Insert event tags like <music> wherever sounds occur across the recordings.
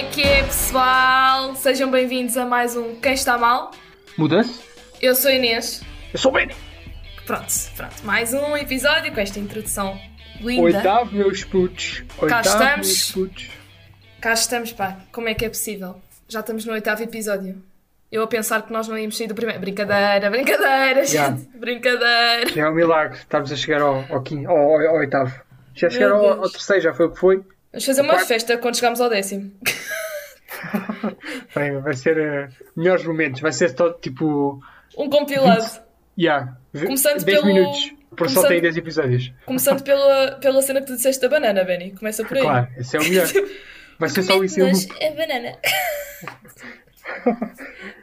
é que é, pessoal? Sejam bem-vindos a mais um Quem Está Mal. Muda-se? Eu sou Inês. Eu sou o Benny. Pronto, pronto. Mais um episódio com esta introdução linda. Oitavo, meus putos. Oitavo, estamos. meus putos. Cá estamos, pá. Como é que é possível? Já estamos no oitavo episódio. Eu a pensar que nós não íamos sair do primeiro. Brincadeira, brincadeira, Já. gente. Brincadeira. É um milagre. Estamos a chegar ao, ao, quinto, ao, ao- ao oitavo. Já chegaram ao, ao terceiro, já foi o que foi. Vamos fazer uma Quarto. festa quando chegarmos ao décimo. <laughs> Bem, vai ser eh, melhores momentos. Vai ser todo tipo. Um compilado. Yeah, Começando 10 pelo- minutos. Por só começando- tem 10 episódios. Começando pela, pela cena que tu disseste da banana, Benny. Começa por aí. Claro, esse é o melhor. <laughs> Vai ser só isso loop. a banana. <laughs>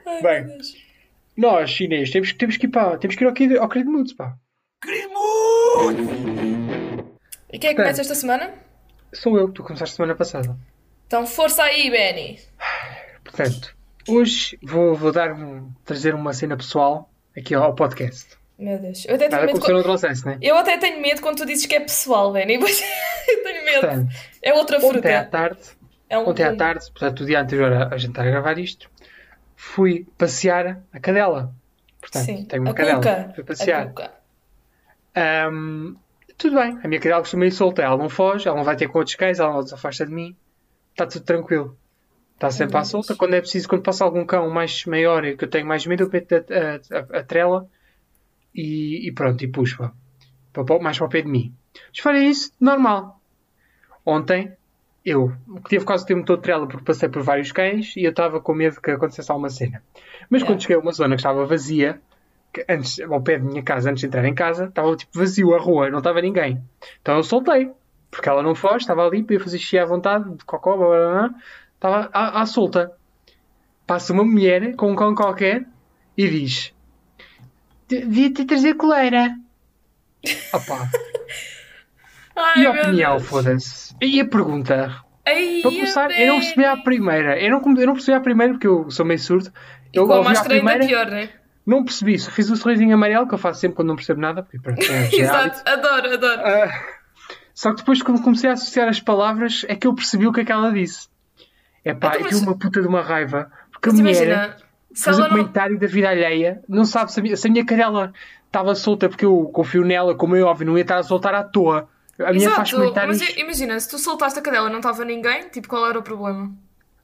Ai, Bem. Nós, chinês, temos, temos que ir para. Temos que ir ao, ao Creed Moods, pá. E quem é que começa esta semana? Sou eu, tu começaste semana passada. Então força aí, Benny. Portanto, hoje vou, vou dar um- trazer uma cena pessoal aqui ao, podcast. Meu Deus. Eu até tenho Nada medo. quando- não trouxesse, né? Eu até tenho medo quando tu dizes que é pessoal, Benny. <laughs> Eu tenho medo. Portanto, É outra ontem à fruta. tarde, É um ontem à tarde, portanto, o dia anterior a, a gente estar a gravar isto, fui passear a cadela. Portanto, Sim. tenho uma a cadela. cuca. Fui A passear. cuca. Ahm, tudo bem, a minha cadela costuma ir solta. Ela não foge, ela não vai ter com outros cães, ela não se afasta de mim. Está tudo tranquilo. Está sempre à solta. Quando é preciso, quando passa algum cão mais maior e que eu tenho mais medo, eu meto a, a- a- trela e, e pronto, e puxo-a. Mais para o pé de mim. Mas fora isso, normal. Ontem, eu tive quase o tempo todo de trela porque passei por vários cães e eu estava com medo que acontecesse alguma cena. Mas Yeah. quando cheguei a uma zona que estava vazia, antes, ao pé da minha casa, antes de entrar em casa, estava tipo vazio a rua, não estava ninguém. Então eu soltei, porque ela não foge, estava ali, podia fazer xixi à vontade, de cocó, blá, blá, blá, estava à, à solta. Passa uma mulher com um cão qualquer e diz: Devia-te trazer coleira. <laughs> Opá. Ai, E a opinião, foda-se. E a pergunta? Ai, Para começar, eu não percebi à primeira. Eu não, eu não percebi à primeira porque eu sou meio surdo. E Eu com a ainda primeira, pior, né? Não percebi. Só fiz o sorrisinho amarelo que eu faço sempre quando não percebo nada. Porque pronto, é. <laughs> Exato, adoro, adoro. Ah, só que depois, quando comecei a associar as palavras, é que eu percebi o que é que ela disse. É pá, Então, mas- uma puta de uma raiva. Porque a Mas mulher imagina, faz um não. comentário da vida alheia, não sabe se a minha, se a minha cadela estava solta porque eu confio nela, como é óbvio, não ia estar a soltar à toa. A minha faz Exato, comentários. mas imagina, se tu soltaste a cadela e não estava ninguém, tipo, qual era o problema?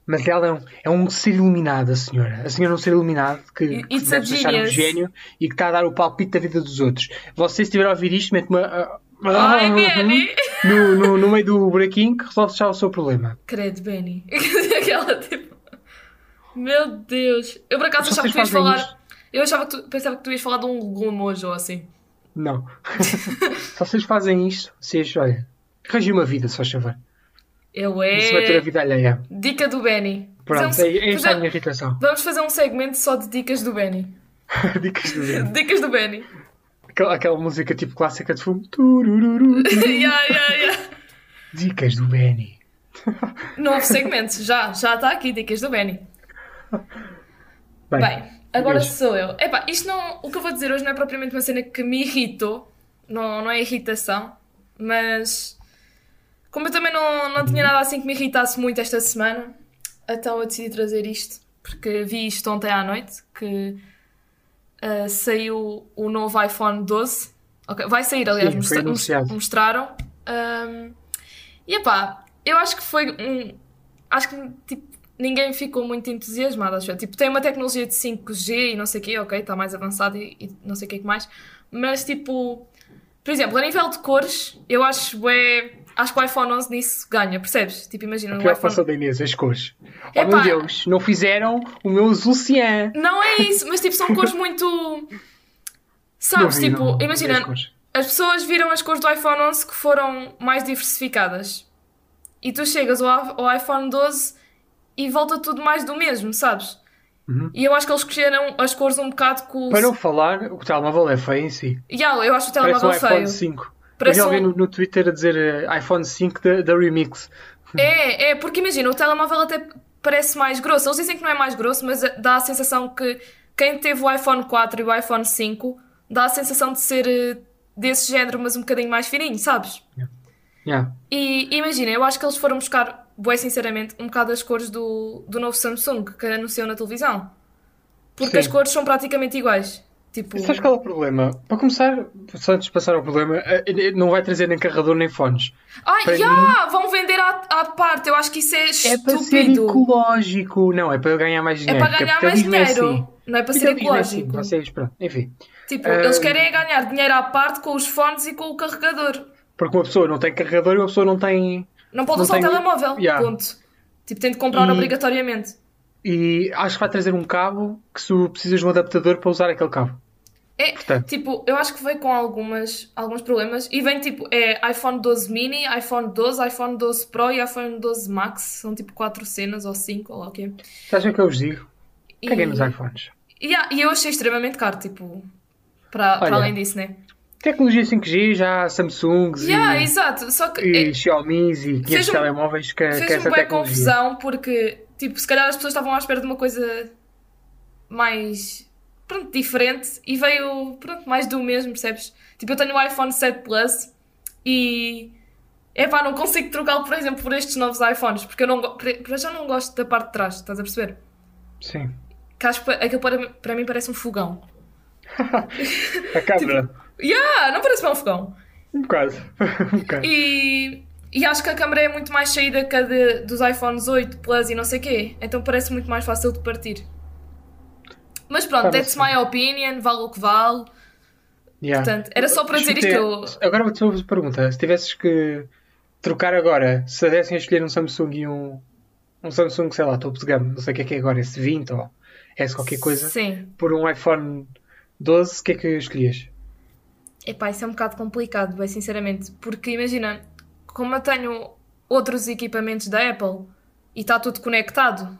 Mas ela é um, é um ser iluminado, a senhora. A senhora é um ser iluminado que, que deve achar um gênio e que está a dar o palpite da vida dos outros. Você, se estiver a ouvir isto, mete uma. ah, Ai, Benny! no, no, no meio do buraquinho que resolve já o seu problema. Credo, Benny. <laughs> Aquela tipo. Meu Deus. Eu por acaso achava que tu ias falar. isto? Eu achava que tu pensava que tu ias falar de um legume hoje ou assim. Não. <laughs> se vocês fazem isto, vocês, olha, arranjem uma vida, se faz favor. Eu Isso vai ter a é. vida alheia. Dica do Benny. Pronto, Fazemos- é, é a minha irritação. Vamos fazer um segmento só de dicas do Benny. <laughs> Dicas do Benny. Dicas do Benny. Aquela, aquela música tipo clássica de fumo. <laughs> Yeah, yeah, yeah. Dicas do Benny. Novo segmento. Já, já está aqui. Dicas do Benny. Bem, Bem, agora sou eu. Epá, isto não. O que eu vou dizer hoje não é propriamente uma cena que me irritou. Não, não é irritação. Mas. Como eu também não, não tinha nada assim que me irritasse muito esta semana, então eu decidi trazer isto. Porque vi isto ontem à noite. Que ah, saiu o novo iPhone 12. Ok, Vai sair, aliás, Sim, mostra- anunciado. mostraram. Ahm, e epá, eu acho que foi um. Acho que tipo, ninguém ficou muito entusiasmado. Acho. Tipo, tem uma tecnologia de 5G e não sei o quê, ok, está mais avançado e, e não sei o que mais. Mas tipo, por exemplo, a nível de cores, eu acho é, acho que o iPhone 11 nisso ganha, percebes? Tipo, imagina A um preocupação iPhone. da Inês, as cores. Oh Epá. meu Deus, não fizeram o meu azul cian. Não é isso, mas tipo, são cores <laughs> muito. Sabes, vi, tipo, não, imagina, as pessoas viram as cores do iPhone 11 que foram mais diversificadas. E tu chegas ao, ao iPhone 12 e volta tudo mais do mesmo, sabes? Uhum. E eu acho que eles escolheram as cores um bocado com. Para não falar, o telemóvel é feio em si. Yeah, eu acho o Parece um telemóvel iPhone feio. 5. Parece eu já ouvi no, no Twitter a dizer eh, iPhone 5 da, Remix. É, é, porque imagina, o telemóvel até parece mais grosso. Eles dizem que não é mais grosso, mas dá a sensação que quem teve o iPhone 4 e o iPhone 5 dá a sensação de ser eh, desse género, mas um bocadinho mais fininho, sabes? Yeah. E imagina, eu acho que eles foram buscar bué sinceramente, um bocado as cores do, do novo Samsung que anunciou na televisão. Porque as Sim. cores são praticamente iguais. Tipo, Sabes qual é o problema? Para começar, só antes de passar ao problema, eh, eh, não vai trazer nem carregador nem fones. ai, para já, vão vender à, à parte. Eu acho que isso é É para ser estúpido. ecológico. Não, é para eu ganhar mais É dinheiro. para ganhar mais é dinheiro. assim. Não é para ser é assim. ecológico. Vocês, pronto, enfim. Tipo, Ah, eles querem é ganhar dinheiro à parte com os fones e com o carregador. Porque uma pessoa não tem carregador e uma pessoa não tem. Não pode Não usar o tenho- telemóvel. Yeah. Ponto. Tipo, tem de comprar E- obrigatoriamente. E acho que vai trazer um cabo que se precisas de um adaptador para usar aquele cabo. É, Portanto. tipo, eu acho que veio com algumas, alguns problemas. E vem tipo, é iPhone 12 mini, iPhone 12, iPhone 12 Pro e iPhone 12 Max. São tipo quatro cenas ou cinco, ou lá o quê. Sabes o que eu vos digo? E, Caguei nos iPhones. Yeah, e eu achei extremamente caro, tipo, para, além disso, né? Tecnologia 5G, já há Samsungs Yeah, e, exato. Só que e é, Xiaomi's e 500 Fez um- telemóveis que, que fez-me essa tecnologia. confusão porque, tipo, se calhar as pessoas estavam à espera de uma coisa mais, pronto, diferente e veio, pronto, mais do mesmo, percebes? Tipo, eu tenho o iPhone 7 Plus e, epá, não consigo trocá-lo, por exemplo, por estes novos iPhones porque eu não, já não gosto da parte de trás, estás a perceber? Sim. Que acho que aquilo para, para mim parece um fogão. <laughs> A câmera. Yeah, não parece bem um fogão. Um bocado. <laughs> um bocado. E, e acho que a câmera é muito mais saída que a de- dos iPhones 8 Plus e não sei o quê. Então parece muito mais fácil de partir. Pronto, that's my opinion, vale o que vale. Yeah. Portanto, era só para dizer isto eu. Agora vou-te fazer uma pergunta. Se tivesses que trocar agora, se dessem a escolher um Samsung e um, um Samsung, sei lá, topo de gama, não sei o que é que é agora, S20 ou S qualquer coisa, Sim. por um iPhone 12, o que é que escolhias? Epá, isso é um bocado complicado, bem sinceramente. Porque imagina, como eu tenho outros equipamentos da Apple e está tudo conectado,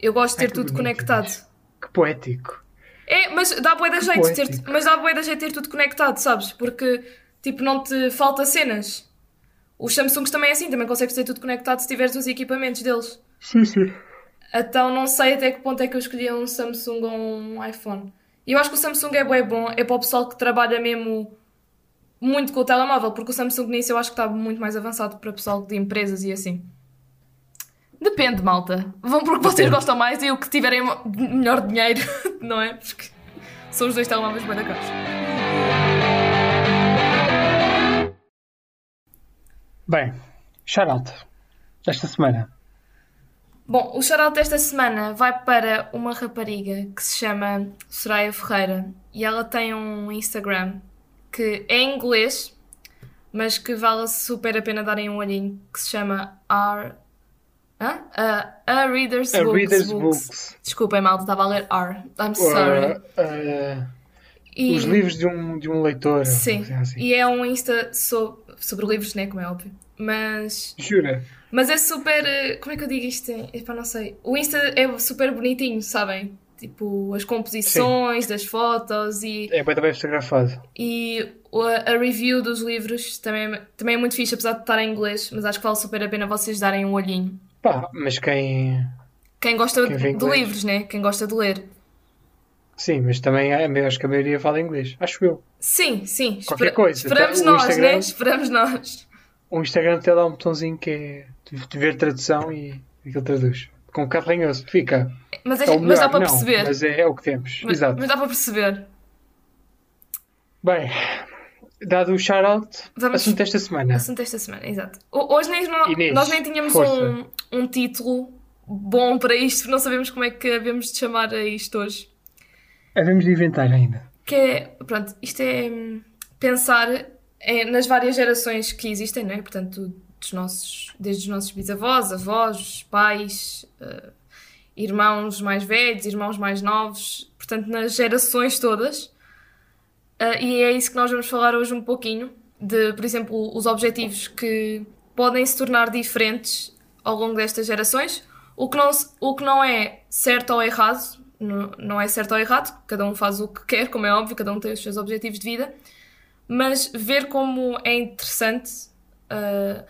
eu gosto de ter que tudo conectado. Poético. É, mas dá bué da Que jeito ter, mas dá bué da jeito ter tudo conectado, sabes? Porque, tipo, não te falta cenas. Os Samsungs também é assim, também consegues ter tudo conectado se tiveres os equipamentos deles. Sim, sim. Então não sei até que ponto é que eu escolhia um Samsung ou um iPhone. Eu acho que o Samsung é bom, é para o pessoal que trabalha mesmo muito com o telemóvel, porque o Samsung nisso eu acho que está muito mais avançado para o pessoal de empresas e assim. Depende, malta. Vão porque vocês Depende. gostam mais e o que tiverem melhor dinheiro, <laughs> não é? Porque são os dois telemóveis bem da caros. Bem, shout-out. Esta semana. Bom, o shout desta semana vai para uma rapariga que se chama Soraya Ferreira e ela tem um Instagram que é em inglês, mas que vale super a pena darem um olhinho, que se chama R. Hã? A, a Reader's, A Books, Reader's Books. Books. Desculpem, malta, estava a ler R. I'm sorry. Uh, uh, E- Os livros de um, de um leitor. Sim, assim, e é um Insta so- sobre livros, né? Como é óbvio. Mas Jura? Mas é super. eh, Como é que eu digo isto? Epá, não sei. O Insta é super bonitinho, sabem? Tipo, as composições das fotos e, É bem também fotografado. e o- a review dos livros também, é- também é muito fixe, apesar de estar em inglês. Mas acho que vale super a pena vocês darem um olhinho. Pá, mas quem. Quem gosta Quem de livros, né? Quem gosta de ler. Sim, mas também há- acho que a maioria fala inglês. Acho eu. Sim, sim. Qualquer coisa. Esperamos Tá, o nós, Instagram- né? Esperamos nós. O Instagram até dá um botãozinho que é de ver tradução e aquilo traduz. Com um bocado ranhoso. Fica. Mas, é- É mas dá para não, perceber. Mas é, é o que temos. Mas, Exato. mas dá para perceber. Bem, dado o shout-out, assunto desta semana. Assunto esta semana, exato. Ho- Hoje nem Inês, nós nem tínhamos força. um, um título bom para isto, não sabemos como é que havemos de chamar a isto hoje. Havemos de inventar ainda. Que é, pronto, isto é hum, pensar em- nas várias gerações que existem, não é? Portanto, dos nossos, desde os nossos bisavós, avós, pais, eh, irmãos mais velhos, irmãos mais novos, portanto, nas gerações todas. Uh, e é isso que nós vamos falar hoje um pouquinho, de, por exemplo, os objetivos que podem se tornar diferentes ao longo destas gerações, o que não, o que não é certo ou errado, não, não é certo ou errado, cada um faz o que quer, como é óbvio, cada um tem os seus objetivos de vida, mas ver como é interessante uh,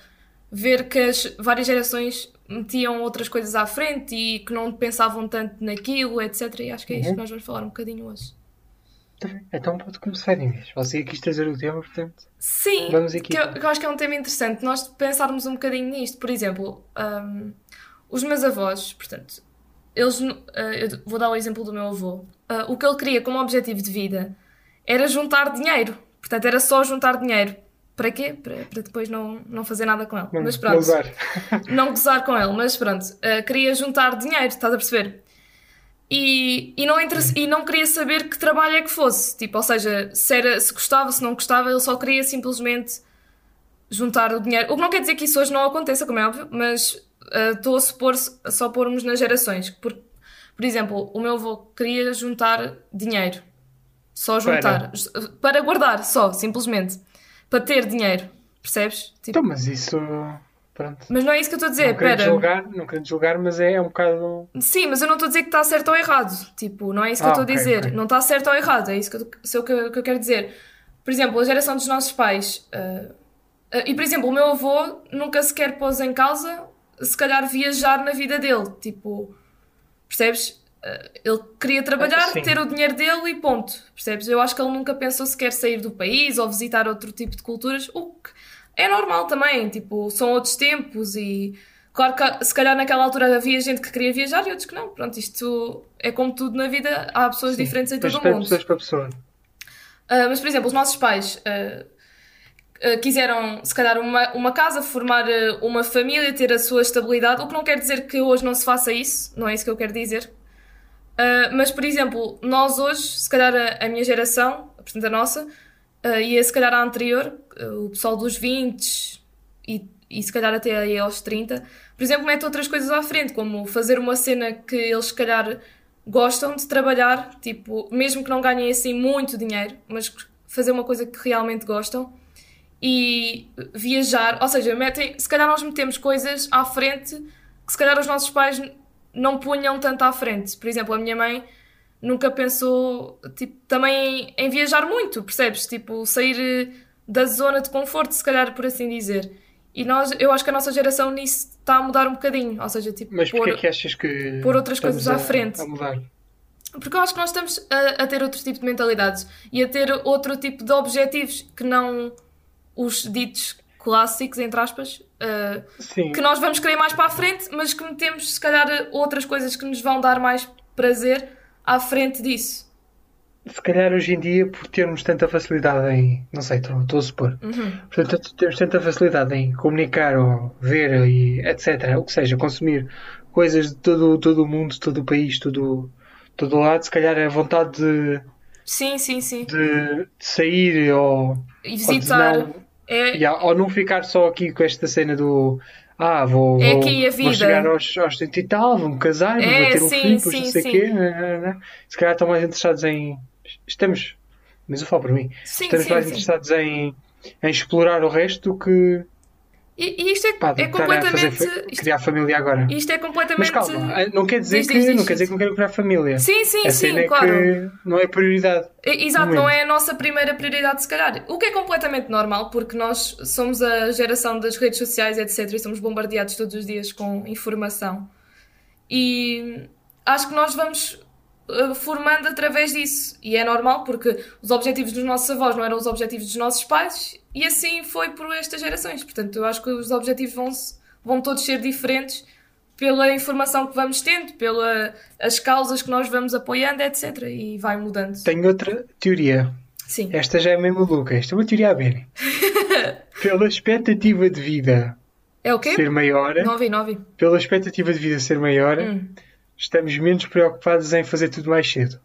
ver que as várias gerações metiam outras coisas à frente e que não pensavam tanto naquilo, etc. E acho que é isto Uhum. que nós vamos falar um bocadinho hoje. Então pode começar, Inês. Você quis trazer o tema, portanto. Sim, Vamos aqui. que eu, que eu acho que é um tema interessante nós pensarmos um bocadinho nisto. Por exemplo, hum, os meus avós, portanto, eles, uh, eu vou dar o exemplo do meu avô. Uh, o que ele queria como objetivo de vida era juntar dinheiro. Portanto, era só juntar dinheiro. Para quê? Para, para depois não, não fazer nada com ele. Não, mas não pronto. usar. não gozar com ele, mas pronto, uh, queria juntar dinheiro, estás a perceber? E, e, não interessa- e não queria saber que trabalho é que fosse, tipo, ou seja, se, era, se gostava, se não gostava, ele só queria simplesmente juntar o dinheiro. O que não quer dizer que isso hoje não aconteça, como é óbvio, mas uh, estou a supor, só pormos nas gerações. Por, por exemplo, o meu avô queria juntar dinheiro, só juntar, para guardar, só, simplesmente, para ter dinheiro, percebes? Tipo, Então, mas isso. Pronto. mas não é isso que eu estou a dizer, não pera. julgar, não querendo julgar, mas é, é um bocado. Sim, mas eu não estou a dizer que está certo ou errado. Tipo, não é isso que Ah, eu estou ok, a dizer. ok. Não está certo ou errado. É isso que eu, isso é que, eu- que eu quero dizer. Por exemplo, a geração dos nossos pais. ah, ah, e, por exemplo, o meu avô nunca sequer pôs em causa, se calhar, viajar na vida dele. Tipo, percebes? Ah, ele queria trabalhar, sim. ter o dinheiro dele e ponto. Percebes? Eu acho que ele nunca pensou sequer sair do país ou visitar outro tipo de culturas. O que é normal também. Tipo, são outros tempos e. Claro que se calhar naquela altura havia gente que queria viajar e outros que não. Pronto, isto é como tudo na vida, há pessoas Sim, diferentes em todo o mundo. pessoas para pessoa. Ah, mas, por exemplo, os nossos pais ah, ah, quiseram, se calhar, uma, uma casa, formar uma família, ter a sua estabilidade, o que não quer dizer que hoje não se faça isso, não é isso que eu quero dizer. Mas, por exemplo, nós hoje, se calhar a, a minha geração, portanto a nossa, ah, e a, se calhar a anterior, ah, o pessoal dos 20 e, e se calhar até aí aos 30, por exemplo, mete outras coisas à frente, como fazer uma cena que eles se calhar gostam de trabalhar, tipo, mesmo que não ganhem assim muito dinheiro, mas fazer uma coisa que realmente gostam e viajar, ou seja, metem, se calhar nós metemos coisas à frente que se calhar os nossos pais não punham tanto à frente. Por exemplo, a minha mãe nunca pensou tipo, também em, viajar muito, percebes? Tipo, sair eh, da zona de conforto, se calhar por assim dizer. E nós, eu acho que a nossa geração nisso está a mudar um bocadinho, ou seja, tipo, Mas pôr- é que achas que. pôr outras coisas à a- frente? A mudar. Porque eu acho que nós estamos a, a ter outro tipo de mentalidades e a ter outro tipo de objetivos que não os ditos clássicos, entre aspas, uh, Sim. que nós vamos querer mais para a frente, mas que metemos, se calhar, outras coisas que nos vão dar mais prazer à frente disso. Se calhar hoje em dia, por termos tanta facilidade em. Não sei, estou a supor. Uhum. Portanto, temos tanta facilidade em comunicar ou ver e etc. O que seja, consumir coisas de todo, todo o mundo, todo o país, todo, todo o lado. Se calhar a vontade de, Sim, sim, sim. de, de sair ou, E ou, visitar. não, É, yeah, ou não ficar só aqui com esta cena do. Ah, vou, É vou, vou chegar aos, aos 30 e tal, vou-me casar, É, vou ter um sim, filho, depois sim, não sei o quê. né, né, né. Se calhar estão mais interessados em. Estamos. Mas eu falo por mim. sim, Estamos sim, mais interessados em, em explorar o resto do que E, e isto é, pá, é a completamente. Isto, criar família agora. isto é Mas completamente. calma, não quer dizer Diz, que diz, diz, não quer dizer diz. que não quero criar família. Sim, sim, a sim, é claro. não é prioridade. Exato, não é a nossa primeira prioridade, se calhar. O que é completamente normal, porque nós somos a geração das redes sociais, etc., e somos bombardeados todos os dias com informação. E acho que nós vamos formando através disso. E é normal, porque os objetivos dos nossos avós não eram os objetivos dos nossos pais, e assim foi por estas gerações. Portanto, eu acho que os objetivos vão, vão todos ser diferentes pela informação que vamos tendo, pelas causas que nós vamos apoiando, etc. E vai mudando. Tenho outra teoria. Sim. Esta já é meio maluca. Esta é uma teoria a Benny. <laughs> Pela expectativa de vida É o quê? ser maior, Não ouvi, não ouvi. pela expectativa de vida ser maior, Hum. Estamos menos preocupados em fazer tudo mais cedo.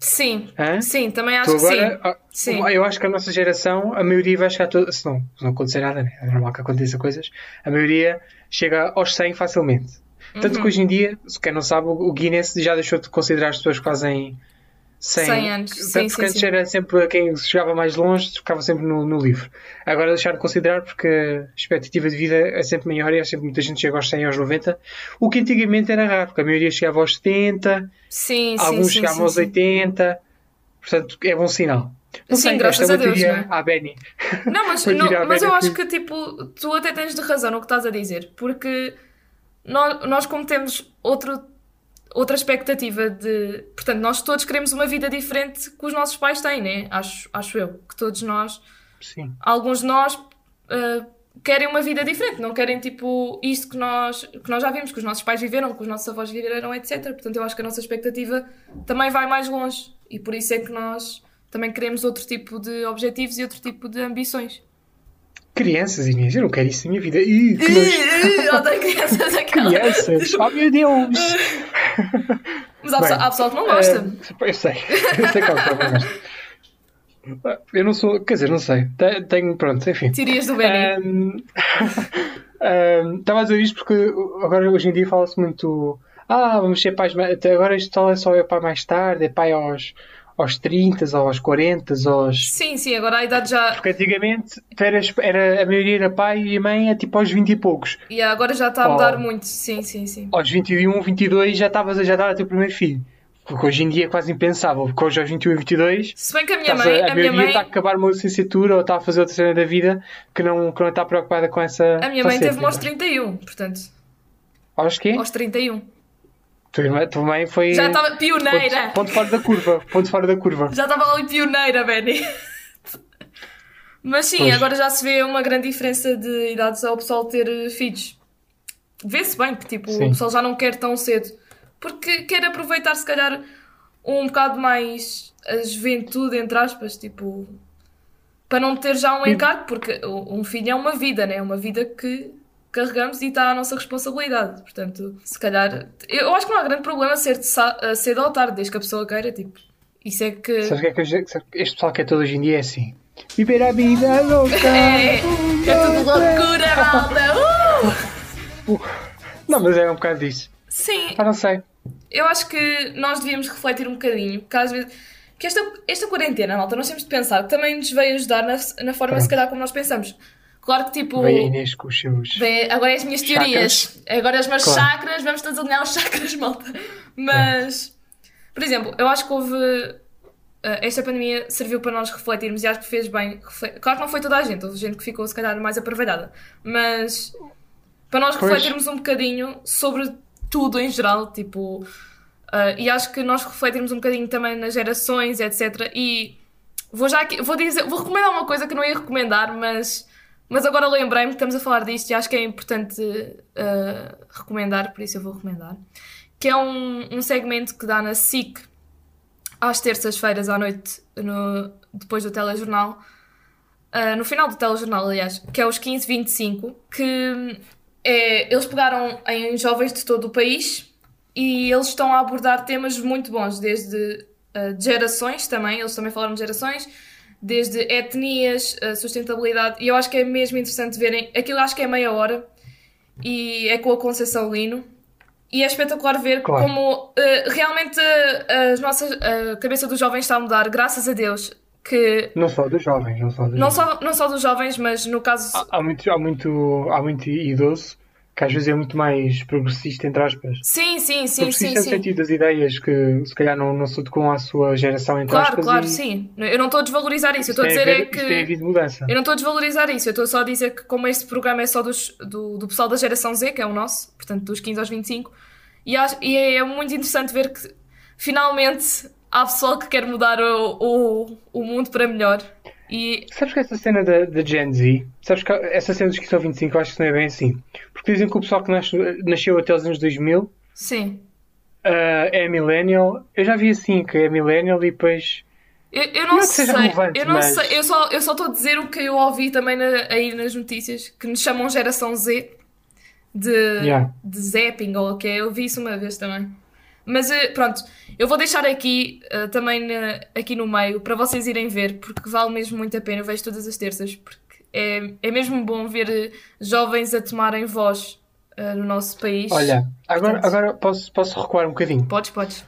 Sim, Hã? sim, também acho Tu que agora, sim. ah, Sim. Eu acho que a nossa geração, a maioria vai chegar toda. Se não, se não acontecer nada, né? é normal que aconteça coisas. A maioria chega aos 100 facilmente. Tanto Uhum. que hoje em dia, se quem não sabe, o Guinness já deixou de considerar as pessoas que fazem 100, 100 anos. Tanto Sim, que sim, antes sim. era sempre quem chegava mais longe, ficava sempre no, no livro. Agora deixaram de considerar porque a expectativa de vida é sempre maior e é sempre muita gente chega aos 100 aos 90. O que antigamente era raro, porque a maioria chegava aos 70, Sim, alguns chegavam aos sim. 80. Portanto, é bom sinal. Não Sim, sei, graças é a Deus, não é? à Benny. Não, mas, <laughs> não, mas eu acho que tipo, tu até tens de razão no que estás a dizer, porque nós, nós como temos outro outra expectativa de. Portanto, nós todos queremos uma vida diferente que os nossos pais têm, né? Acho, acho eu. Que todos nós. Sim. Alguns de nós uh, querem uma vida diferente, não querem tipo isto que nós, que nós já vimos, que os nossos pais viveram, que os nossos avós viveram, etc. Portanto, eu acho que a nossa expectativa também vai mais longe. E por isso é que nós também queremos outro tipo de objetivos e outro tipo de ambições. Crianças, Inês, eu não quero isso na minha vida. Ih, que nojo. Crianças aquela. <laughs> Crianças, oh meu Deus! <laughs> <laughs> Mas há, Bem, pessoa, há pessoal que não gosta. eh, eu sei, eu sei pessoal que não gosta. Eu não sou, quer dizer, não sei. Te- Tenho, pronto, enfim. Teorias do Benny. Ahm, <laughs> ahm, Estava a dizer isto porque agora hoje em dia fala-se muito. Ah, vamos ser pais. Até agora isto é só é pai mais tarde, é pai aos, aos 30, ou aos 40, aos. Sim, sim, agora a idade já. Porque antigamente era, era, a maioria era pai e mãe é tipo aos 20 e poucos. E agora já está a mudar Oh. muito. Sim, sim, sim. Aos 21, 22 já estavas a já dar o teu primeiro filho. Porque hoje em dia é quase impensável. Porque hoje aos 21 e 22 Se bem que a minha mãe. a, a A minha mãe, está a acabar uma licenciatura ou está a fazer outra cena da vida que não, que não está preocupada com essa. a minha mãe teve-me aos 31, portanto. Aos quê? Aos 31. Tua irmã- mãe foi. Já estava pioneira. Ponto, ponto fora da curva. Ponto fora da curva. Já estava ali pioneira, Benny. Mas sim, Pois. agora já se vê uma grande diferença de idades ao pessoal ter eh, filhos. Vê-se bem que tipo, Sim. o pessoal já não quer tão cedo. Porque quer aproveitar, se calhar, um bocado mais a juventude, entre aspas, tipo. Para não ter já um encargo, porque um filho é uma vida, né? É uma vida que carregamos e está à nossa responsabilidade. Portanto, se calhar. Eu acho que não há grande problema ser eh, cedo ou tarde, desde que a pessoa queira, tipo. Isso é que. Sabes o que é que eu? Sabe- Este pessoal que é todo hoje em dia é assim. Viver a vida louca. <laughs> É, é tudo loucura, malta! Uh! Não, mas é um bocado disso. Sim, Ah, não sei. eu acho que nós devíamos refletir um bocadinho, porque às vezes. Que esta, esta quarentena, malta, nós temos de pensar que também nos veio ajudar na, na forma, Pronto. se calhar, como nós pensamos. Claro que, tipo. A Inês com os seus. Bem, agora é as minhas Chakras. teorias. Agora as minhas Claro. chakras, vamos todos alinhar os <laughs> chakras, malta. Mas, por exemplo, eu acho que houve. eh, esta pandemia serviu para nós refletirmos e acho que fez bem. Claro que não foi toda a gente, houve gente que ficou se calhar mais aproveitada. Mas para nós Pois. refletirmos um bocadinho sobre tudo em geral, tipo. eh, e acho que nós refletirmos um bocadinho também nas gerações, etc. E vou já aqui, vou dizer, vou recomendar uma coisa que não ia recomendar, mas, mas agora lembrei-me que estamos a falar disto e acho que é importante eh, recomendar, por isso eu vou recomendar. Que é um, um segmento que dá na SIC às terças-feiras à noite, no- depois do telejornal. Uh, no final do telejornal, aliás, que é os 1525, que é, eles pegaram em jovens de todo o país e eles estão a abordar temas muito bons, desde uh, gerações também, eles também falaram de gerações, desde etnias, sustentabilidade, e eu acho que é mesmo interessante verem, aquilo acho que é meia hora, e é com a Conceição Lino, e é espetacular ver Claro. como uh, realmente uh, as nossas, a cabeça dos jovens está a mudar, graças a Deus, que Não só dos jovens, não só dos não jovens. só, não só dos jovens, mas no caso. Há, há muito, há, muito, há muito idoso que às vezes é muito mais progressista, entre aspas. Sim, sim, sim, progressista sim, no sim. sentido das ideias que se calhar não, não se adequam à sua geração, entre Claro, aspas. claro, e sim. Eu não estou a desvalorizar isso. Eu estou a tem dizer é haver- isto tem que. havido mudança. Eu não estou a desvalorizar isso. Eu estou só a dizer que, como este programa é só dos, do, do pessoal da geração Z, que é o nosso, portanto dos 15 aos 25, e, acho, e é muito interessante ver que finalmente há pessoal que quer mudar o, o, o mundo para melhor. E Sabes que essa cena da, da Gen Z, sabes que essa cena dos 15 ao 25, eu acho que não é bem assim. Porque dizem que o pessoal que nasce- nasceu até os anos 2000 sim. ah, é millennial. Eu já vi assim, que é millennial e depois. Eu, eu Não não é que seja sei, relevante, eu não mas- sei, eu só eu só estou a dizer o que eu ouvi também na- aí nas notícias, que nos chamam geração Z de, Yeah. de zapping ou o que é, eu vi isso uma vez também. Mas eh, pronto, eu vou deixar aqui eh, também na- aqui no meio para vocês irem ver, porque vale mesmo muito a pena, eu vejo todas as terças, porque é, é mesmo bom ver eh, jovens a tomarem voz eh, no nosso país. Olha, agora, Portanto- agora posso, posso recuar um bocadinho. Podes, podes.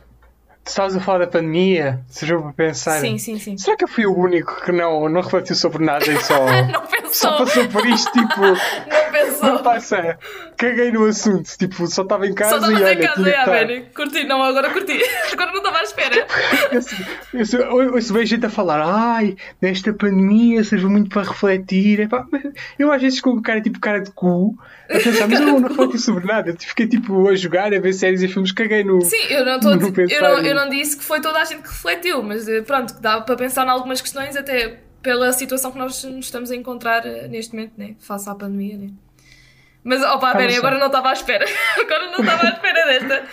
Estavas a falar da pandemia, surgiu para pensar. Sim, sim, sim. Será que eu fui o único que não, não refletiu sobre nada e só, <laughs> Não só pensou, passou por isto? Tipo, <laughs> não pensou. só. Passa, caguei no assunto. Tipo, só estava em casa Só e olha, em casa, tinha que é, estar. Benny. Curti, não, agora curti. <laughs> Agora não estava à espera. Eu, eu, eu ouço bem gente a falar, ai, nesta pandemia serviu muito para refletir. Epá, eu às vezes com o cara tipo cara de cu a pensar, mas eu não refleti sobre nada. Fiquei tipo a jogar, a ver séries e filmes, caguei no. Sim, eu não, estou a no dizer- eu, não, disse que foi toda a gente que refletiu, mas eh, pronto, que dá para pensar em algumas questões, até pela situação que nós nos estamos a encontrar eh, neste momento, né? face à pandemia. Né? Mas, opa, sei. agora não estava à espera. <laughs> agora não estava à espera desta.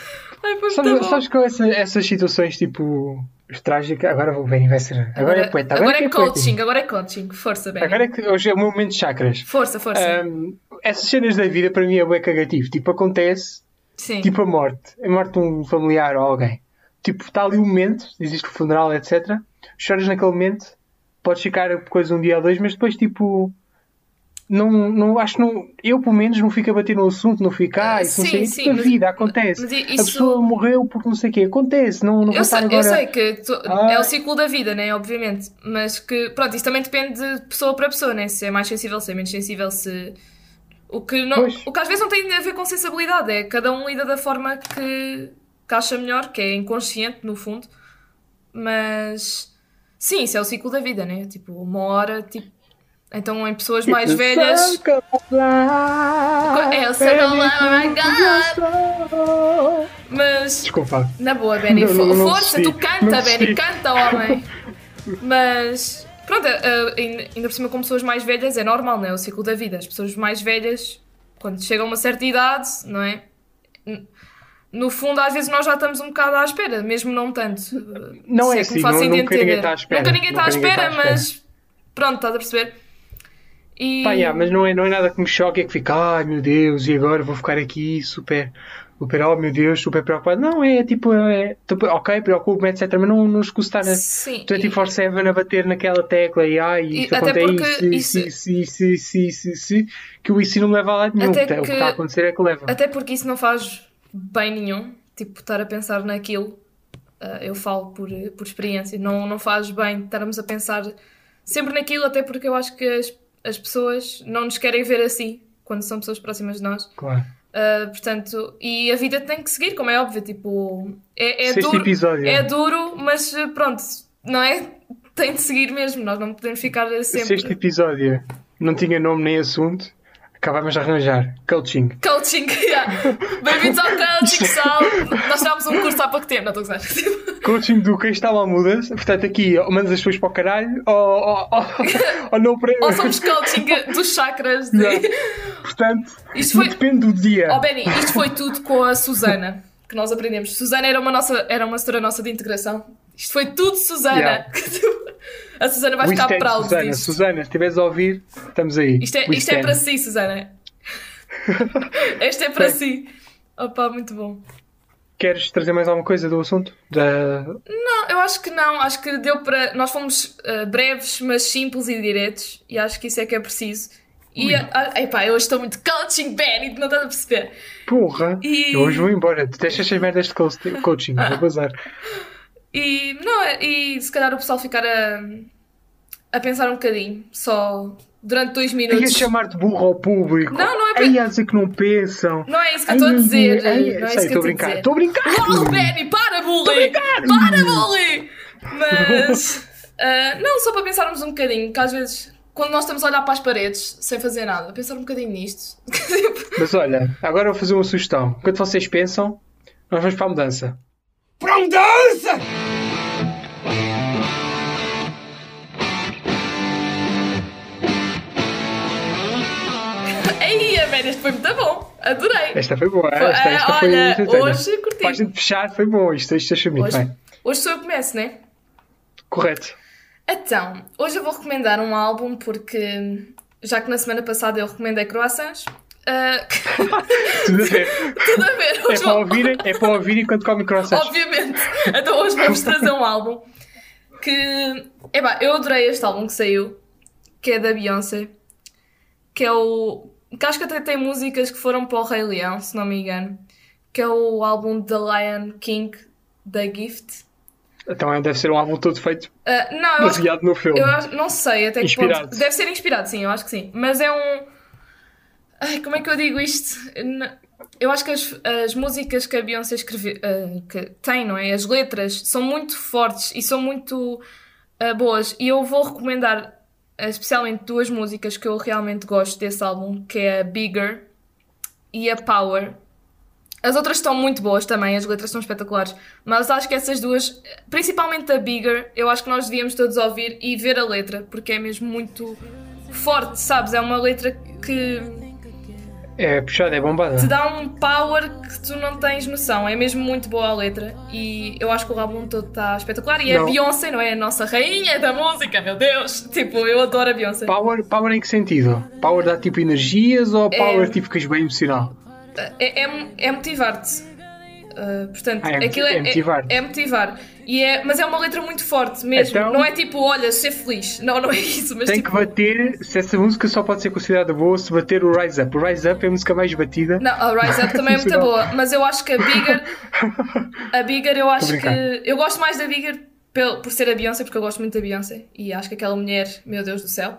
Ai, foi muito bom. sabes que essa, essas situações tipo trágicas, agora vou ver, vai ser. Agora, é poeta, agora, agora é que poeta. coaching, agora é coaching. Força, Benny. Agora é que hoje é o meu momento de chakras. Força, força. Ahm, essas cenas da vida para mim é bem cagativo. Tipo, acontece, Sim. tipo a morte. A morte de um familiar ou alguém. Tipo, está ali o momento, existe o funeral, etc. Choras naquele momento, podes ficar coisa um dia ou dois, mas depois, tipo, não, não acho que não. Eu, pelo menos, não fico a bater no assunto, não fico, ah, isso não Sim, sei. sim, tipo, a mas- vida acontece. mas i- A isso- pessoa morreu porque não sei o quê. Acontece, não, não Eu sei, agora. eu sei que to- Ah. é o ciclo da vida, né? Obviamente. Mas que, pronto, isso também depende de pessoa para pessoa, né? Se é mais sensível, se é menos sensível, se. O que, não, Pois. o que às vezes não tem a ver com sensibilidade, é cada um lida da forma que, que acha melhor, que é inconsciente, no fundo. Mas. Sim, isso é o ciclo da vida, né? Tipo, uma hora, tipo. Então, em pessoas mais velhas. É o oh my Mas. Desculpa. Na boa, Benny. Não, não, não Força, tu canta, Benny. Canta, homem. Mas. Pronto, eh, ainda ainda por cima com pessoas mais velhas é normal, não é? O ciclo da vida. As pessoas mais velhas, quando chegam a uma certa idade, não é? No fundo, às vezes nós já estamos um bocado à espera, mesmo não tanto. Não é que me assim, não- nunca entender. ninguém está à espera. Nunca ninguém está à espera, espera. mas. Pronto, estás a perceber? E... Pá, yeah, mas não é, não é nada que me choque, é que fica, ai meu Deus, e agora vou ficar aqui super, super, oh meu Deus, super preocupado. Não, é tipo, é, tô- ok, preocupo-me, etc. Mas não, não escuso estar a Sim. 24-7 a bater naquela tecla e ai, E isto até acontece, porque isso, isso- isso, isso, isso, isso, isso, isso, que o isso não leva a lado nenhum. Até O que que- está a acontecer é que leva. Até porque isso não faz bem nenhum, tipo, estar a pensar naquilo. ah, eu falo por, por experiência, não, não faz bem estarmos a pensar sempre naquilo, até porque eu acho que as, as pessoas não nos querem ver assim quando são pessoas próximas de nós. Claro. Ah, portanto, e a vida tem que seguir, como é óbvio, tipo, é, é duro, episódio. é duro, mas eh, pronto, não é? Tem de seguir mesmo, nós não podemos ficar sempre. Sexto episódio não tinha nome nem assunto, acabámos de arranjar. Coaching. Coaching, <laughs> yeah. Bem-vindos ao coaching, pessoal. Nós tirámos um curso há pouco tempo, não estou a gozar. <laughs> Coaching do quem está mal muda-se. Portanto, aqui ou mandas as pessoas para o caralho ou, ou, ou, <laughs> ou não para. Ou somos coaching dos chakras. De... Yeah. Portanto, Isto foi- depende do dia. Oh, Benny, isto foi tudo com a Susana que nós aprendemos. Susana era uma, nossa, era uma setora nossa de integração. Isto foi tudo Susana. Yeah. A Susana vai ficar stand, proud Susana. disto. Susana, se estiveres a ouvir, estamos aí. Isto é, isto é para si, Susana. <laughs> Este é para Bem. si. Opa, muito bom. Queres trazer mais alguma coisa do assunto? Da... Não, eu acho que não. Acho que deu para. Nós fomos ah, breves, mas simples e diretos. E acho que isso é que é preciso. E, ah, epá, eu hoje estou muito coaching, Benny, não estás a perceber. Porra! E- Eu hoje vou embora. Tu deixas as merdas de coach- coaching. Vou <laughs> bazar. E, não, é- e se calhar o pessoal ficar a, a pensar um bocadinho, só durante dois Ia minutos. chamar-te burro ao público. Não, não é para- Aí a dizer que não pensam. Não é isso que eu estou a Ai, dizer. ai, não é sei, isso que eu estou a brincar. Estou a brincar. Oh, Benny, para, bully! Para, bully! Mas. ah, <laughs> não, só para pensarmos um bocadinho, que às vezes, quando nós estamos a olhar para as paredes sem fazer nada, pensar um bocadinho nisto. <laughs> Mas olha, agora vou fazer uma sugestão. Enquanto vocês pensam, nós vamos para a mudança. Para a mudança! Este foi muito bom. Adorei. Esta foi boa. Foi- Esta, esta ah, foi olha, instantânea. hoje curti. Para a gente fechar, foi bom. Isto, isto achou muito Hoje, bem. hoje sou eu que começo, né? Correto. Então, hoje eu vou recomendar um álbum porque, já que na semana passada eu recomendei croissants, ah, <laughs> Tudo a ver. tudo a ver. É para ouvir, é para ouvir enquanto come croissants. Obviamente. Então hoje vamos trazer um álbum que. Epá, eu adorei este álbum que saiu, que é da Beyoncé, que é o. que acho que até tem músicas que foram para o Rei Leão, se não me engano, que é o álbum The Lion King da Gift. Então é, deve ser um álbum todo feito Ah, não, baseado no filme. eu não sei até que Inspirado. ponto. Deve ser inspirado, sim, eu acho que sim. Mas é um. Ai, como é que eu digo isto? Eu acho que as, as músicas que a Beyoncé escreve, ah, que tem, não é? As letras são muito fortes e são muito ah, boas. E eu vou recomendar especialmente duas músicas que eu realmente gosto desse álbum, que é a Bigger e a Power. As outras estão muito boas também, as letras são espetaculares, mas acho que essas duas, principalmente a Bigger, eu acho que nós devíamos todos ouvir e ver a letra, porque é mesmo muito forte, sabes? É uma letra que É puxada, é bombada. te dá um power que tu não tens noção. É mesmo muito boa a letra e eu acho que o álbum todo está espetacular. E a Não. Beyoncé, não é? A nossa rainha da música, meu Deus! Tipo, eu adoro a Beyoncé. Power, power em que sentido? Power dá tipo energias ou É. power tipo ficas bem emocional? É, é, é motivar-te. Uh, portanto, Ah, é aquilo é motivar-te. é motivar. E é, mas é uma letra muito forte mesmo. Então- Não é tipo, olha, ser feliz. Não, não é isso. Mas Tem tipo, que bater, se essa música só pode ser considerada boa se bater o Rise Up. O Rise Up é a música mais batida. Não, a Rise Up também é muito boa, mas eu acho que a Bigger, <laughs> a Bigger eu acho que eu gosto mais da Bigger por ser a Beyoncé, porque eu gosto muito da Beyoncé e acho que aquela mulher, meu Deus do céu.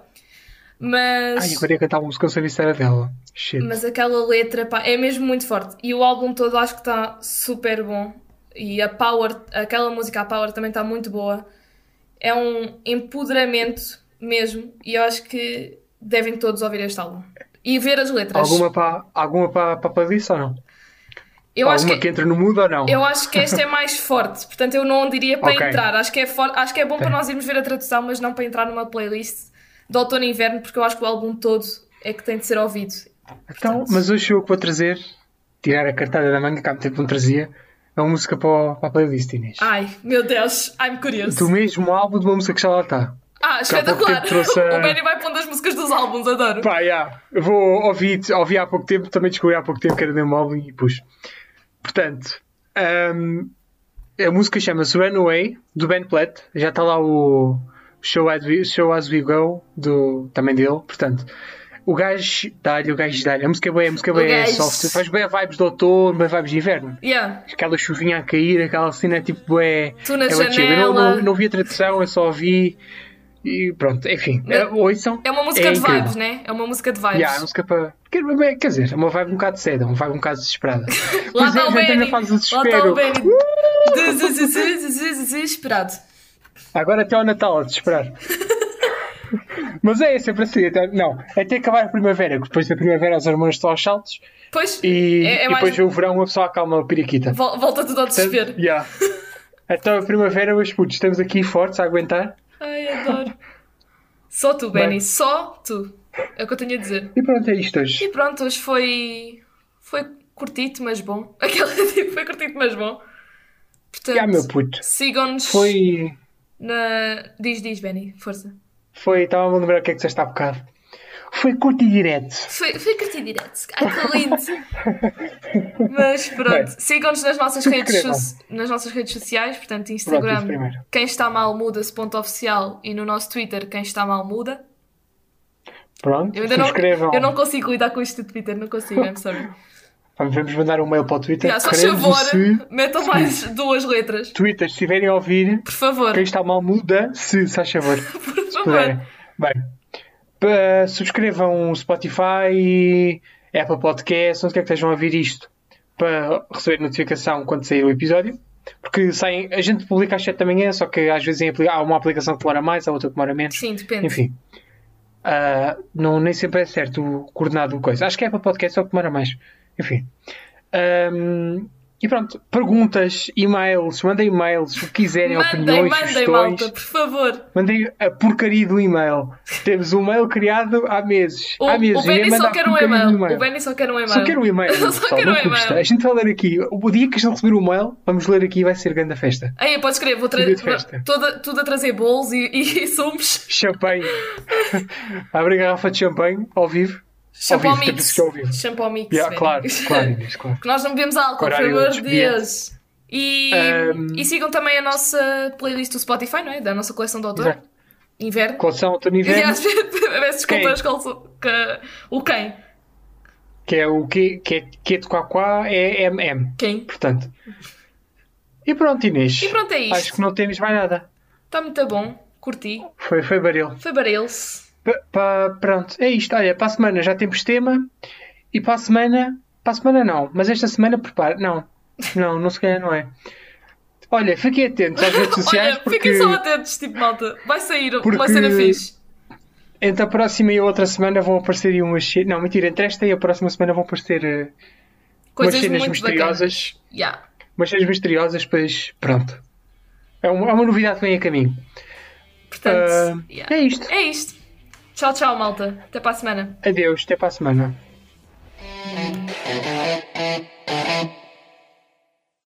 Mas Ai, agora ia cantar uma música, não sabia se era dela. Shit. mas aquela letra, pá, é mesmo muito forte e o álbum todo acho que está super bom e a Power, aquela música a Power também está muito boa. É um empoderamento mesmo e eu acho que devem todos ouvir este álbum e ver as letras. Alguma para alguma para para playlist ou não? eu alguma que que... entra no mood ou não? Eu acho que esta é mais forte, portanto eu não diria para Ok. entrar. Acho que, é for... acho que é bom para nós irmos ver a tradução, mas não para entrar numa playlist de outono e inverno, porque eu acho que o álbum todo é que tem de ser ouvido. Então, mas hoje eu que vou trazer, tirar a cartada da manga, que há muito tempo não trazia, é uma música para, para a playlist, Inês. Ai, meu Deus, ai-me curioso. Do mesmo álbum de uma música que já lá está. Ah, espetacular! trouxe a- <laughs> O Benny vai pondo as músicas dos álbuns, adoro. Pá, já. Eu vou ouvir, ouvi há pouco tempo, também descobri há pouco tempo que era do mesmo álbum e pus. Portanto, hum, a música chama-se Runaway, do Ben Platt. Já está lá o Show As We, Show As We Go, do, também dele. Portanto, o gajo dá-lhe, o gajo dá-lhe. A música é bem, a música é gajo- soft. Faz bem vibes de outono, bem vibes de inverno. Yeah. Aquela chuvinha a cair, aquela cena é tipo é. Tu na é chill. Eu não, janela. não, não vi a tradução, eu só ouvi. E pronto, enfim. Não- É, ouçam. É uma música de incrível. vibes, né? É uma música de vibes. Yeah, é uma música para. Quer, quer dizer, é uma vibe um bocado cedo, uma vibe um bocado desesperada. <laughs> Lá está é, o Benny. Lá está desespero. o Benny. Des- des- des- des- des- Desesperado. Agora até ao Natal, a desesperar. <laughs> Mas é sempre assim, até, não, até acabar a primavera, que depois da primavera os hormônios estão aos saltos Pois, e, é, é e mais... depois o verão uma pessoa acalma a periquita. vol- Volta tudo ao desespero. <laughs> Yeah. Então a primavera, meus putos, estamos aqui fortes a aguentar. Ai, adoro. Só tu, Bem. Benny, só tu. É o que eu tenho a dizer. E pronto, é isto hoje. E pronto, hoje foi. Foi curtito, mas bom. <laughs> Aquela tipo, foi curtito, mas bom. Portanto, Yeah, meu puto. sigam-nos Foi. na. Diz, diz, Benny, força. Foi. Estava-me a lembrar o que é que disseste há bocado. Foi curto e direto. Foi, foi curtido direto. Ai, que lindo. <laughs> Mas pronto, sigam-nos nas nossas, redes so- nas nossas redes sociais, portanto, Pronto, Instagram, primeiro. quem está mal muda-se ponto oficial e no nosso Twitter, quem está mal muda. Pronto. Eu ainda não, eu não consigo lidar com isto do Twitter, não consigo, I'm sorry. <laughs> Vamos, vamos mandar um mail para o Twitter. Já, só favor, se metam mais duas letras. Twitter, se estiverem a ouvir, Por favor. quem está mal muda, se, se faz favor. <laughs> Por favor. Bem, pa- subscrevam o Spotify, Apple Podcast, onde quer que estejam a ouvir isto, para receber notificação quando sair o episódio. Porque saem, a gente publica às 7 da manhã, só que às vezes em há uma aplicação que demora mais, há outra que demora menos. Sim, depende. Enfim. Ah, não, nem sempre é certo o coordenado do coisa. Acho que é para podcast, é o que demora mais. Enfim. Ahm, e pronto, perguntas, e-mails, mandem e-mails, o que quiserem, Mandem, opiniões, mandem, sugestões. malta, por favor. Mandei a porcaria do e-mail. Temos um e-mail criado há meses. O, há meses. o Benny manda só quer um e-mail. O Benny só quer um e-mail. Só quero um e-mail. <laughs> Só pessoal, quero um e-mail. A gente vai ler aqui. O dia que a gente receber o e-mail, vamos ler aqui e vai ser grande a festa. Aí, podes escrever, vou tra- Dia de festa. toda, tudo a trazer bolos e, e <laughs> sumos. Champanhe. <laughs> Abre a garrafa de champanhe ao vivo. Shampoo vivo, mix. que ouvir. Shampoo mix. Yeah, claro, <laughs> claro, Inês, claro. Porque nós não bebemos álcool, por amor de. Deus. E, Um, e sigam também a nossa playlist do Spotify, não é? Da nossa coleção de autor. Exato. Inverno. Coleção outono e E inverno, às vezes, <laughs> peço desculpa, Quem? que- o quem? que é o que, que é que de Quaquá é MM. Quem? Portanto. E pronto, Inês. E pronto, é isto. Acho que não temos mais nada. Está muito bom. Curti. Foi, foi baril. Foi Barils. Pá, pronto, é isto. Olha, para a semana já temos tema E para a semana, para a semana não, mas esta semana prepara. Não, não, não se calhar não é. Olha, fiquem atentos às redes <laughs> sociais Olha, porque fiquem só atentos, tipo, malta. Vai sair uma Porque- cena fixe. entre a próxima e a outra semana vão aparecer aí umas. Não, mentira, entre esta e a próxima semana vão aparecer eh, umas Coisas cenas muito misteriosas. Yeah. Umas cenas misteriosas, pois pronto. É uma, é uma novidade que vem a caminho. Portanto, Ah, yeah. É isto. é isto. Tchau, tchau, malta. Até para a semana. Adeus, até para a semana. É.